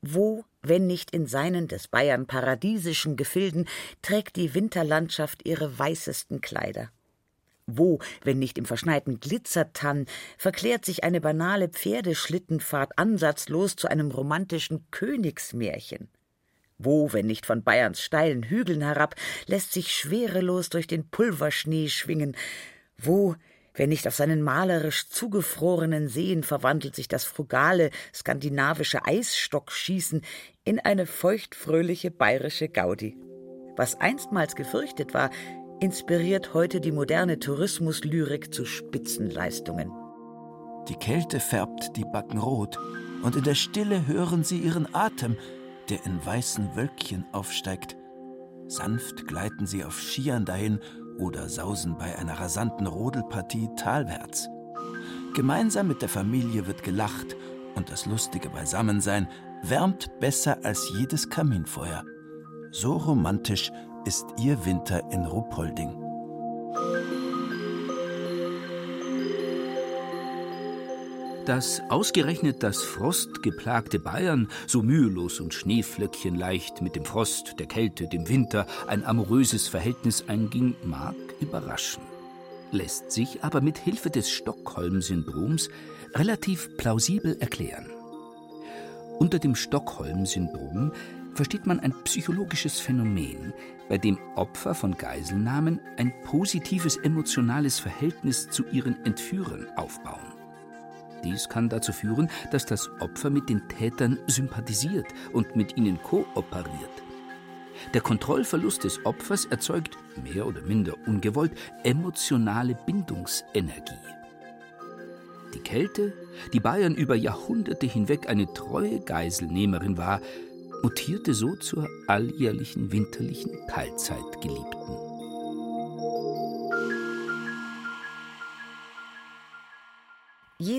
Wo, wenn nicht in seinen des Bayern paradiesischen Gefilden, trägt die Winterlandschaft ihre weißesten Kleider? Wo, wenn nicht im verschneiten Glitzertann, verklärt sich eine banale Pferdeschlittenfahrt ansatzlos zu einem romantischen Königsmärchen? Wo, wenn nicht von Bayerns steilen Hügeln herab, lässt sich schwerelos durch den Pulverschnee schwingen? Wo, wenn nicht auf seinen malerisch zugefrorenen Seen verwandelt sich das frugale skandinavische Eisstockschießen in eine feuchtfröhliche bayerische Gaudi? Was einstmals gefürchtet war, inspiriert heute die moderne Tourismuslyrik zu Spitzenleistungen. Die Kälte färbt die Backen rot, und in der Stille hören sie ihren Atem, der in weißen Wölkchen aufsteigt. Sanft gleiten sie auf Skiern dahin oder sausen bei einer rasanten Rodelpartie talwärts. Gemeinsam mit der Familie wird gelacht und das lustige Beisammensein wärmt besser als jedes Kaminfeuer. So romantisch ist ihr Winter in Ruppolding. Dass ausgerechnet das frostgeplagte Bayern so mühelos und schneeflöckchenleicht mit dem Frost, der Kälte, dem Winter ein amoröses Verhältnis einging, mag überraschen, lässt sich aber mit Hilfe des Stockholm-Syndroms relativ plausibel erklären. Unter dem Stockholm-Syndrom versteht man ein psychologisches Phänomen, bei dem Opfer von Geiselnahmen ein positives emotionales Verhältnis zu ihren Entführern aufbauen. Dies kann dazu führen, dass das Opfer mit den Tätern sympathisiert und mit ihnen kooperiert. Der Kontrollverlust des Opfers erzeugt, mehr oder minder ungewollt, emotionale Bindungsenergie. Die Kälte, die Bayern über Jahrhunderte hinweg eine treue Geiselnehmerin war, mutierte so zur alljährlichen winterlichen Teilzeitgeliebten.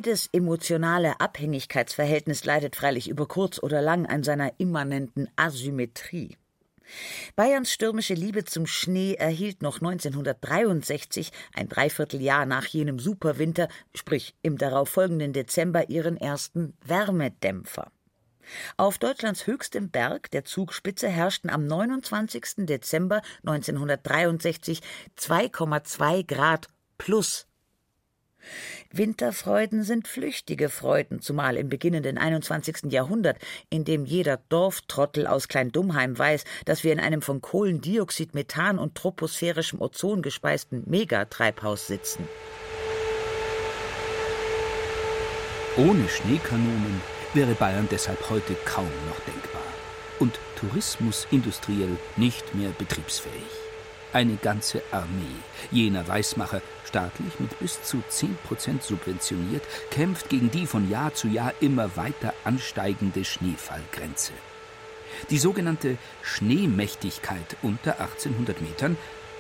Jedes emotionale Abhängigkeitsverhältnis leidet freilich über kurz oder lang an seiner immanenten Asymmetrie. Bayerns stürmische Liebe zum Schnee erhielt noch 1963, ein Dreivierteljahr nach jenem Superwinter, sprich im darauffolgenden Dezember, ihren ersten Wärmedämpfer. Auf Deutschlands höchstem Berg, der Zugspitze, herrschten am 29. Dezember 1963 2,2 Grad plus Winterfreuden sind flüchtige Freuden, zumal im beginnenden 21. Jahrhundert, in dem jeder Dorftrottel aus Klein-Dummheim weiß, dass wir in einem von Kohlendioxid, Methan und troposphärischem Ozon gespeisten Megatreibhaus sitzen. Ohne Schneekanonen wäre Bayern deshalb heute kaum noch denkbar und Tourismus industriell nicht mehr betriebsfähig. Eine ganze Armee jener Weißmacher, staatlich mit bis zu 10 Prozent subventioniert, kämpft gegen die von Jahr zu Jahr immer weiter ansteigende Schneefallgrenze. Die sogenannte Schneemächtigkeit unter 1800 Metern,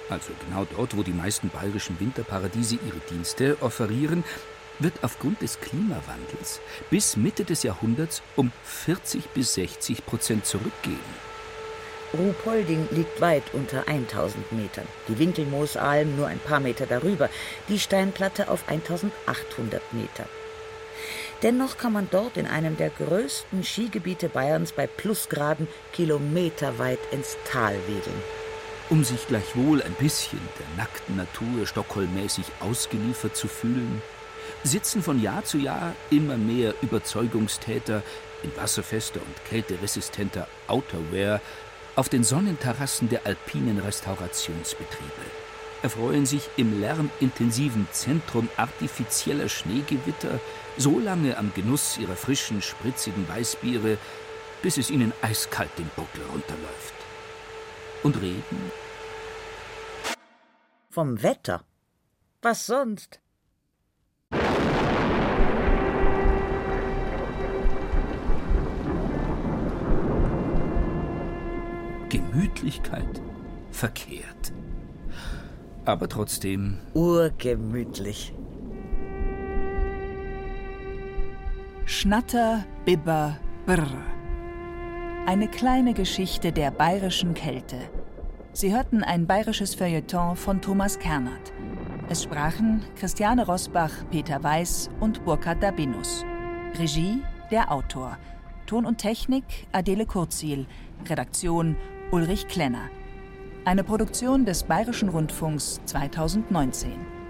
also genau dort, wo die meisten bayerischen Winterparadiese ihre Dienste offerieren, wird aufgrund des Klimawandels bis Mitte des Jahrhunderts um 40 bis 60 Prozent zurückgehen. Ruhpolding liegt weit unter 1000 Metern, die Winkelmoosalm nur ein paar Meter darüber, die Steinplatte auf 1800 Meter. Dennoch kann man dort in einem der größten Skigebiete Bayerns bei Plusgraden kilometerweit ins Tal wedeln. Um sich gleichwohl ein bisschen der nackten Natur stockholmmäßig ausgeliefert zu fühlen, sitzen von Jahr zu Jahr immer mehr Überzeugungstäter in wasserfester und kälteresistenter Outerwear auf den Sonnenterrassen der alpinen Restaurationsbetriebe, erfreuen sich im lärmintensiven Zentrum artifizieller Schneegewitter so lange am Genuss ihrer frischen, spritzigen Weißbiere, bis es ihnen eiskalt den Buckel runterläuft. Und reden? Vom Wetter. Was sonst? Gemütlichkeit verkehrt. Aber trotzdem. Urgemütlich. Schnatter, Bibber, Brr. Eine kleine Geschichte der bayerischen Kälte. Sie hörten ein bayerisches Feuilleton von Thomas Kernert. Es sprachen Christiane Rosbach, Peter Weiß und Burkhard Dabinus. Regie der Autor. Ton und Technik Adele Kurzil. Redaktion Ulrich Klenner. Eine Produktion des Bayerischen Rundfunks 2019.